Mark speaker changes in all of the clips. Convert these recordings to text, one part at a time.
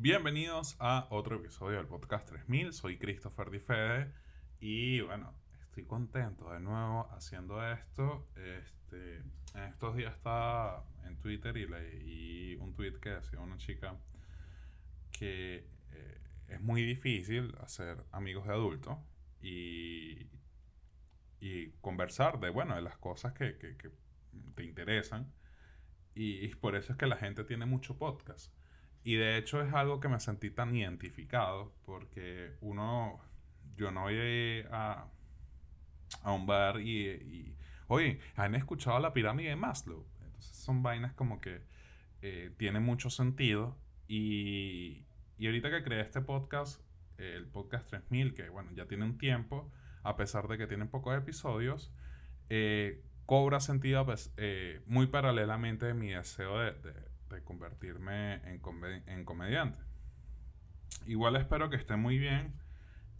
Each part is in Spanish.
Speaker 1: Bienvenidos a otro episodio del podcast 3000. Soy Christopher Di Fede y bueno, estoy contento de nuevo haciendo esto. Este, en estos días estaba en Twitter y leí un tweet que decía una chica que eh, es muy difícil hacer amigos de adultos y, y conversar de, bueno, de las cosas que, que te interesan. Y, por eso es que la gente tiene mucho podcast. Y de hecho es algo que me sentí tan identificado porque uno, yo no voy a, a un bar y, y, oye, ¿han escuchado la pirámide de Maslow? Entonces son vainas como que eh, tienen mucho sentido y, y ahorita que creé este podcast, el podcast 3000, que bueno, ya tiene un tiempo, a pesar de que tiene pocos episodios, eh, cobra sentido pues, eh, muy paralelamente de mi deseo de, de, convertirme en, en, comediante. Igual espero que esté muy bien.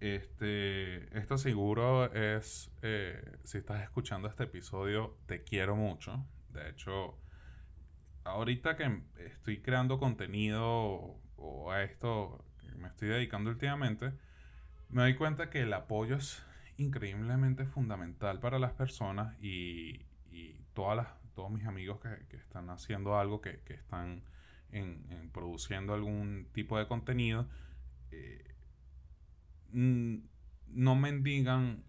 Speaker 1: Este, esto seguro es, eh, si estás escuchando este episodio, te quiero mucho. De hecho, ahorita que estoy creando contenido o a esto que me estoy dedicando últimamente, me doy cuenta que el apoyo es increíblemente fundamental para las personas y, todas las, todos mis amigos que, están haciendo algo, que, están en, produciendo algún tipo de contenido, eh, no mendigan,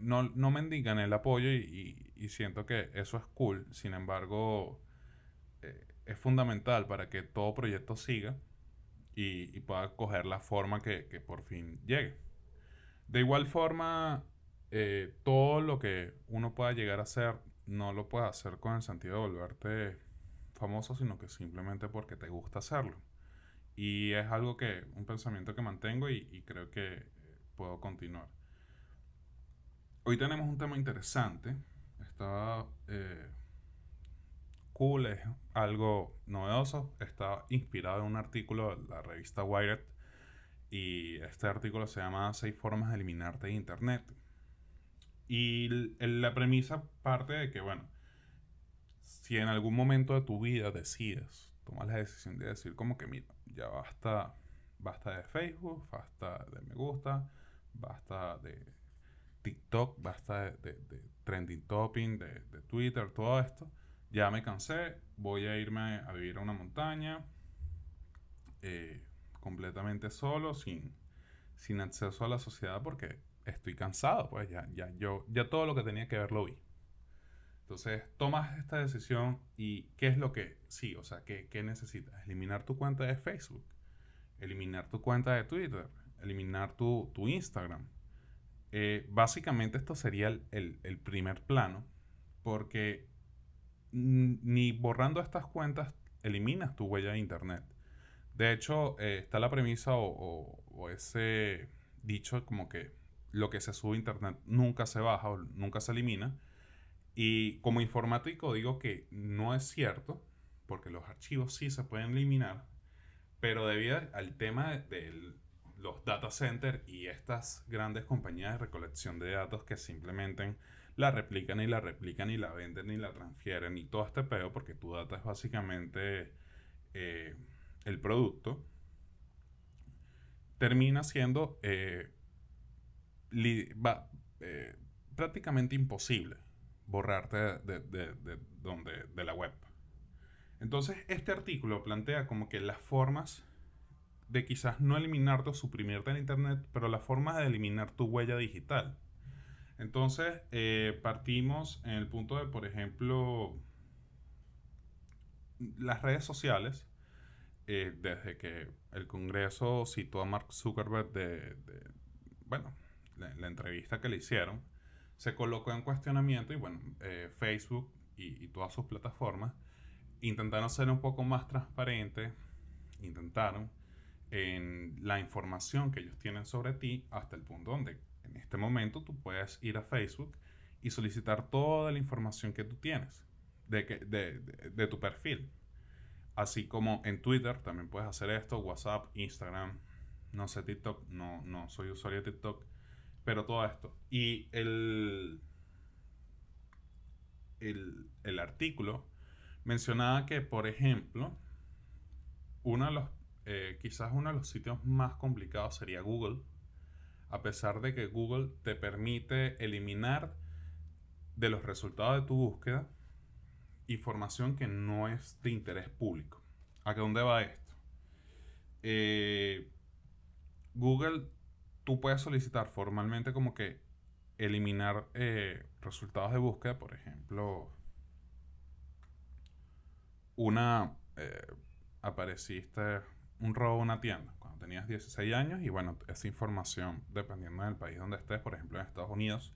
Speaker 1: no, no mendigan el apoyo y, siento que eso es cool. Sin embargo, eh, es fundamental para que todo proyecto siga y, pueda coger la forma que, que por fin llegue. De igual forma, eh, todo lo que uno pueda llegar a hacer, no lo puede hacer con el sentido de volverte famoso, sino que simplemente porque te gusta hacerlo. Y es algo que, un pensamiento que mantengo y, creo que puedo continuar. Hoy tenemos un tema interesante. Está eh, cool, es algo novedoso. Está inspirado en un artículo de la revista Wired. Y este artículo se llama Seis formas de eliminarte de Internet. Y la premisa parte de que, bueno, si en algún momento de tu vida decides, tomas la decisión de decir como que, mira, ya basta, basta de Facebook, basta de me gusta, basta de TikTok, basta de, trending topping, de, Twitter, todo esto, ya me cansé, voy a irme a vivir a una montaña, eh, completamente solo, sin, sin acceso a la sociedad, porque estoy cansado, pues ya, ya, yo, ya todo lo que tenía que ver lo vi. Entonces, tomas esta decisión y ¿qué es lo que sí? O sea, ¿qué, qué necesitas? Eliminar tu cuenta de Facebook, eliminar tu cuenta de Twitter, eliminar tu, tu Instagram. Eh, básicamente esto sería el, el, primer plano, porque ni borrando estas cuentas eliminas tu huella de Internet. De hecho, eh, está la premisa o, o ese dicho como que lo que se sube a internet nunca se baja o nunca se elimina. Y como informático digo que no es cierto, porque los archivos sí se pueden eliminar, pero debido al tema de, los data centers y estas grandes compañías de recolección de datos que simplemente la replican y la replican y la venden y la transfieren y todo este pedo, porque tu data es básicamente eh, el producto, termina siendo eh, va, eh, prácticamente imposible borrarte de, de, de, donde, de la web. Entonces, este artículo plantea como que las formas de quizás no eliminarte o suprimirte en Internet, pero las formas de eliminar tu huella digital. Entonces, eh, partimos en el punto de, por ejemplo, las redes sociales, eh, desde que el Congreso citó a Mark Zuckerberg de, de bueno, la, entrevista que le hicieron, se colocó en cuestionamiento y bueno, eh, Facebook y, todas sus plataformas intentaron ser un poco más transparentes, intentaron en la información que ellos tienen sobre ti hasta el punto donde en este momento tú puedes ir a Facebook y solicitar toda la información que tú tienes de, que, de, de, tu perfil. Así como en Twitter también puedes hacer esto, WhatsApp, Instagram, no sé TikTok, no, no soy usuario de TikTok, pero todo esto. Y el, el, artículo mencionaba que, por ejemplo, de los eh, quizás uno de los sitios más complicados sería Google, a pesar de que Google te permite eliminar de los resultados de tu búsqueda información que no es de interés público. ¿A qué dónde va esto? Eh, Google, tú puedes solicitar formalmente como que eliminar eh, resultados de búsqueda, por ejemplo, una, eh, apareciste un robo en una tienda cuando tenías 16 años y bueno, esa información, dependiendo del país donde estés, por ejemplo en Estados Unidos,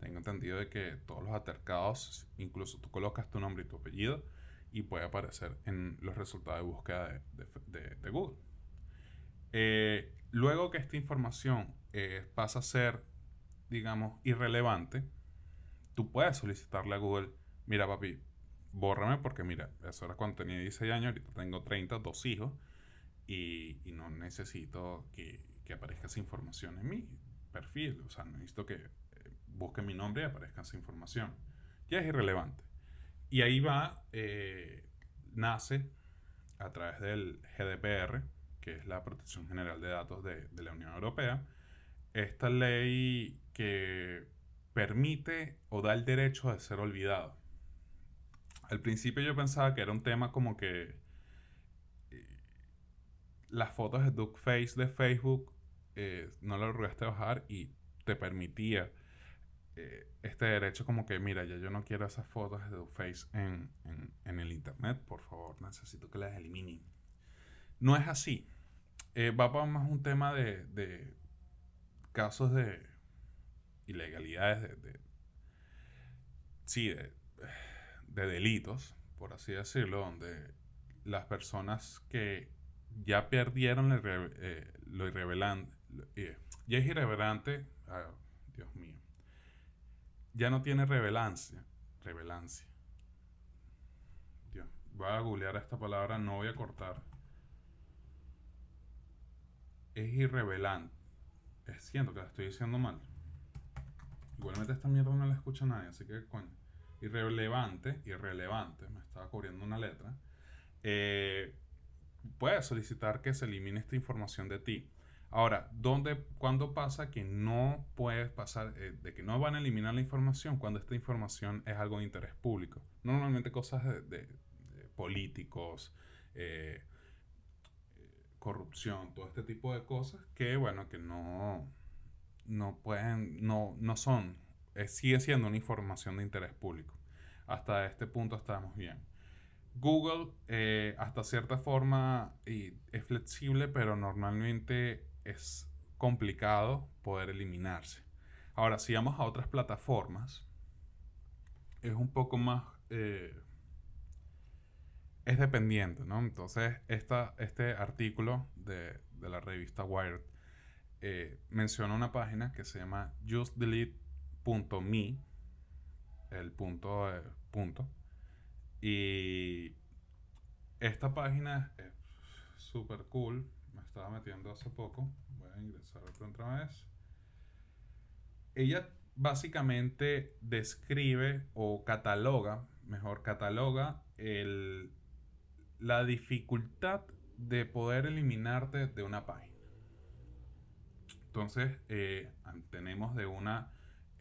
Speaker 1: tengo entendido de que todos los atercados, incluso tú colocas tu nombre y tu apellido y puede aparecer en los resultados de búsqueda de, Google. Eh, luego que esta información eh, pasa a ser, digamos, irrelevante, tú puedes solicitarle a Google, mira papi, bórrame porque mira, eso era cuando tenía 16 años, ahorita tengo 30, dos hijos, y, no necesito que, que, aparezca esa información en mi perfil, o sea, necesito que eh, busque mi nombre y aparezca esa información. Ya es irrelevante. Y ahí va, eh, nace a través del GDPR, que es la Protección General de Datos de, de la Unión Europea, esta ley que permite o da el derecho de ser olvidado. Al principio yo pensaba que era un tema como que eh, las fotos de Duckface de Facebook eh, no lo lograste bajar y te permitía eh, este derecho como que, mira, ya yo no quiero esas fotos de Duckface en, en, el internet, por favor, necesito que las eliminen. No es así. Va para más un tema de, de casos de ilegalidades, de, sí, de, de delitos, por así decirlo, donde las personas que ya perdieron eh, lo irrevelante, eh, ya es irrevelante, ah, Dios mío, ya no tiene revelancia, revelancia. Dios, voy a googlear esta palabra, no voy a cortar. Es irrevelante. Siento que la estoy diciendo mal. Igualmente esta mierda no la escucha nadie, así que coño irrelevante, irrelevante, me estaba cubriendo una letra, eh, puedes solicitar que se elimine esta información de ti. Ahora, ¿dónde, ¿cuándo pasa que no puedes pasar, eh, de que no van a eliminar la información cuando esta información es algo de interés público? Normalmente cosas de, políticos, eh, corrupción, todo este tipo de cosas que, bueno, que no, no pueden, no, no son eh, sigue siendo una información de interés público. Hasta este punto estamos bien. Google, eh, hasta cierta forma, es flexible, pero normalmente es complicado poder eliminarse. Ahora, si vamos a otras plataformas, es un poco más... Eh, es dependiente, ¿no? Entonces, esta, este artículo de, de la revista Wired menciona una página que se llama Just Delete punto .me, el punto, eh, punto. Y esta página es súper cool. Me estaba metiendo hace poco. Voy a ingresar otra vez. Ella básicamente describe o cataloga, mejor cataloga, el, la dificultad de poder eliminarte de una página. Entonces, eh, tenemos de una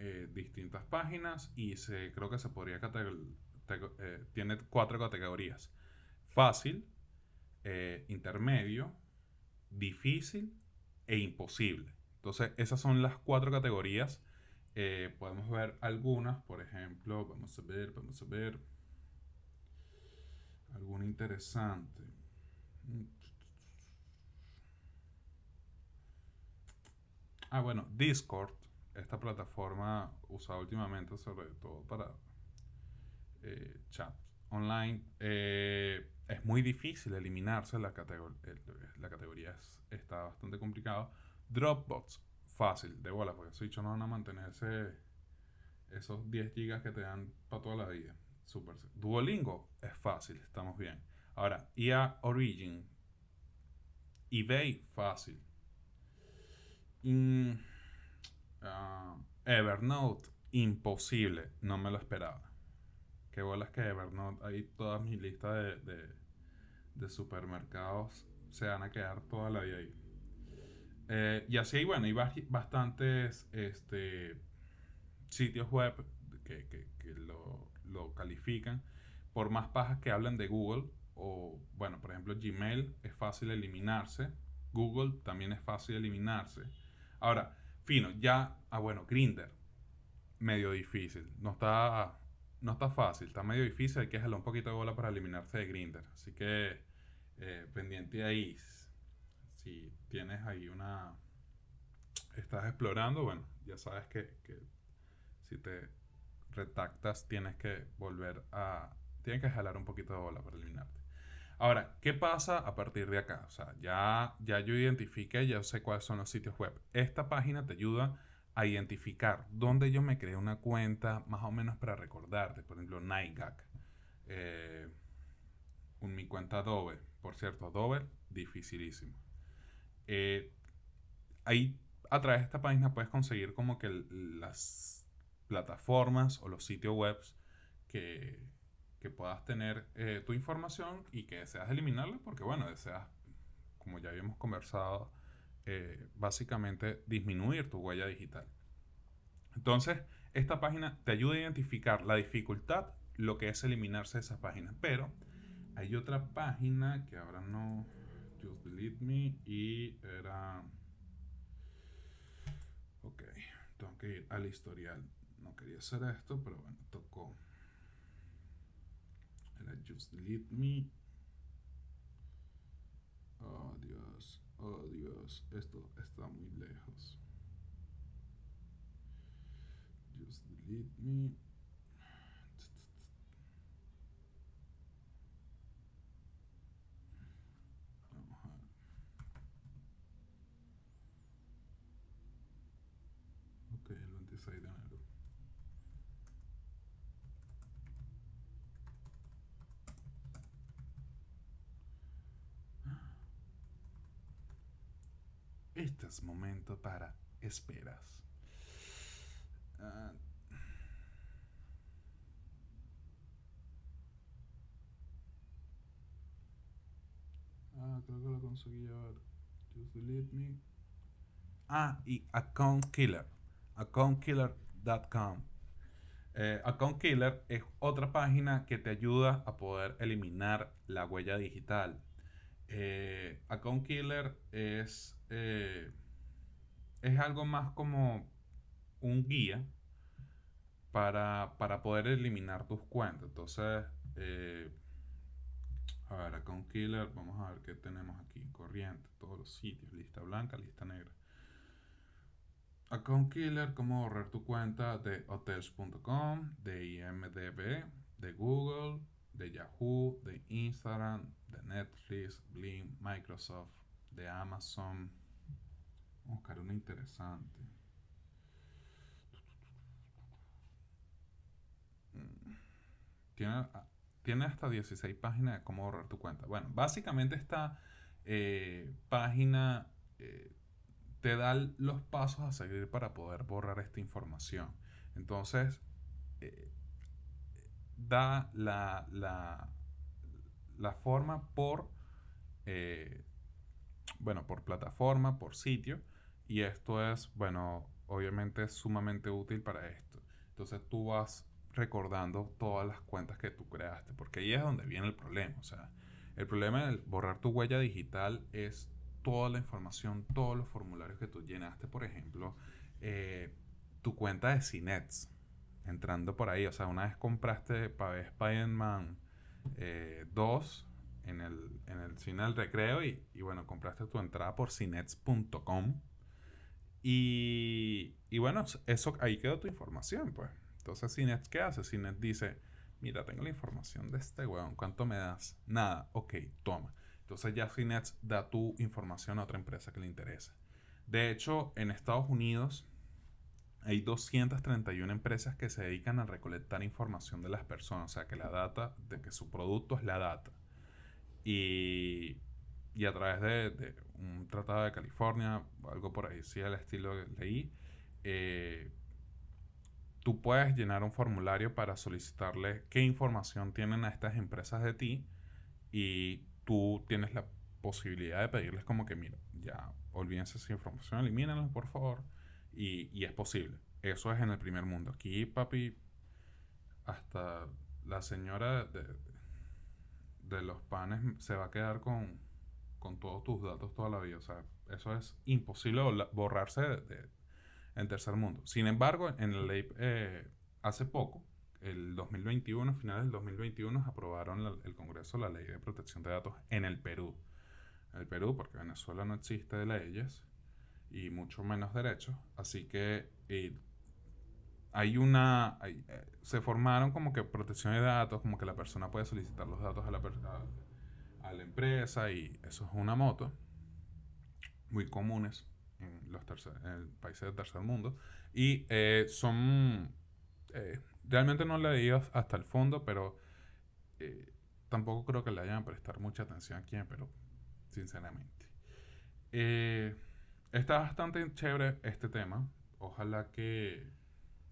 Speaker 1: eh, distintas páginas y se, creo que se podría eh, tiene cuatro categorías. Fácil, eh, intermedio, difícil e imposible. Entonces, esas son las cuatro categorías. podemos ver algunas, por ejemplo, vamos a ver, vamos a ver. Alguna interesante. Ah, bueno, Discord esta plataforma usada últimamente sobre todo para eh, chat online, eh, es muy difícil eliminarse, la, la categoría está bastante complicado. Dropbox, fácil, de bola, porque dicho no van a mantenerse esos 10 gigas que te dan para toda la vida. Super. Duolingo es fácil, estamos bien. Ahora, IA Origin, eBay, fácil. Ah, Evernote, imposible, no me lo esperaba. Qué bolas que Evernote, ahí toda mi lista de, de, supermercados se van a quedar toda la vida ahí. Eh, y así, bueno, hay bastantes este, sitios web que, lo, lo, califican por más pajas que hablan de Google. O, bueno, por ejemplo, Gmail es fácil eliminarse. Google también es fácil eliminarse. Ahora, fino, ya, ah, bueno, Grinder, medio difícil. No está, no está fácil, está medio difícil. Hay que jalar un poquito de bola para eliminarse de Grinder. Así que, eh, pendiente ahí. Si tienes ahí una. Estás explorando, bueno, ya sabes que, que si te retactas tienes que volver a. Tienes que jalar un poquito de bola para eliminarte. Ahora, ¿qué pasa a partir de acá? O sea, ya, ya yo identifiqué, ya sé cuáles son los sitios web. Esta página te ayuda a identificar dónde yo me creé una cuenta, más o menos para recordarte. Por ejemplo, NiGAC. Eh, mi cuenta Adobe. Por cierto, Adobe, dificilísimo. Eh, ahí, a través de esta página, puedes conseguir como que las plataformas o los sitios web que, que puedas tener eh, tu información y que deseas eliminarla porque, bueno, deseas, como ya habíamos conversado, eh, básicamente disminuir tu huella digital. Entonces, esta página te ayuda a identificar la dificultad, lo que es eliminarse de esa página. Pero hay otra página que ahora no, just delete me, y era... Ok, tengo que ir al historial. No quería hacer esto, pero bueno, tocó just delete me. Oh Dios, oh Dios, esto está muy lejos. Just delete me. Vamos el 26 de enero. Este es momento para esperas. Ah, ah, creo que lo conseguí ver. Just delete me. Ah, y Account Killer. AccountKiller.com. Eh, Account Killer es otra página que te ayuda a poder eliminar la huella digital. Eh, Account Killer es eh, es algo más como un guía para, poder eliminar tus cuentas. Entonces, eh, a ver, acá un killer, vamos a ver qué tenemos aquí. Corriente, todos los sitios, lista blanca, lista negra. Account Killer, cómo borrar tu cuenta de hotels.com, de IMDB, de Google, de Yahoo, de Instagram, de Netflix, Blim, Microsoft, de Amazon, buscar una interesante. Mm. Tiene, tiene hasta 16 páginas de cómo borrar tu cuenta. Bueno, básicamente esta eh, página eh, te da los pasos a seguir para poder borrar esta información. Entonces, eh, da la, la, la, forma por, bueno, por plataforma, por sitio, y esto es, bueno, obviamente es sumamente útil para esto. Entonces tú vas recordando todas las cuentas que tú creaste, porque ahí es donde viene el problema. O sea, el problema de borrar tu huella digital es toda la información, todos los formularios que tú llenaste, por ejemplo, eh, tu cuenta de Cinets, entrando por ahí. O sea, una vez compraste para Spider-Man 2 eh, en el, en el cine del recreo y, y bueno, compraste tu entrada por cinets.com y, bueno, eso ahí quedó tu información, pues. Entonces, Cinet, ¿qué hace? Cinet dice, mira, tengo la información de este weón, ¿cuánto me das? Nada, ok, toma. Entonces ya Cinet da tu información a otra empresa que le interesa. De hecho, en Estados Unidos hay 231 empresas que se dedican a recolectar información de las personas, o sea, que la data, de que su producto es la data. Y y a través de, un tratado de California, algo por ahí, sí, al estilo que leí, eh, tú puedes llenar un formulario para solicitarle qué información tienen a estas empresas de ti y tú tienes la posibilidad de pedirles como que, mira, ya olvídense esa información, elimínenla, por favor. Y, y es posible. Eso es en el primer mundo. Aquí, papi, hasta la señora de, de los panes se va a quedar con, con todos tus datos toda la vida. O sea, eso es imposible borrarse de, en tercer mundo. Sin embargo, en la ley eh, hace poco, el 2021, finales del 2021, aprobaron el Congreso la ley de protección de datos en el Perú. En el Perú, porque Venezuela no existe leyes y mucho menos derechos. Así que hay una... Eh, se formaron como que protección de datos, como que la persona puede solicitar los datos a la, a, la empresa y eso es una moto. Muy comunes en los en países del tercer mundo. Y eh, son... Eh, realmente no le he leído hasta el fondo, pero tampoco creo que le hayan a prestar mucha atención aquí en Perú, sinceramente. está bastante chévere este tema. Ojalá que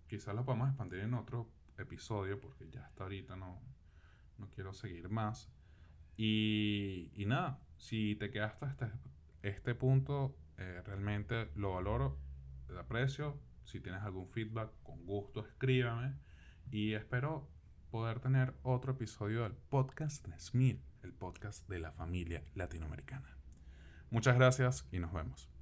Speaker 1: quizás lo podamos expandir en otro episodio porque ya hasta ahorita no, no quiero seguir más. Y, y nada, si te quedaste hasta este punto, eh, realmente lo valoro, lo aprecio. Si tienes algún feedback, con gusto escríbame. Y espero poder tener otro episodio del podcast de Smith, el podcast de la familia latinoamericana. Muchas gracias y nos vemos.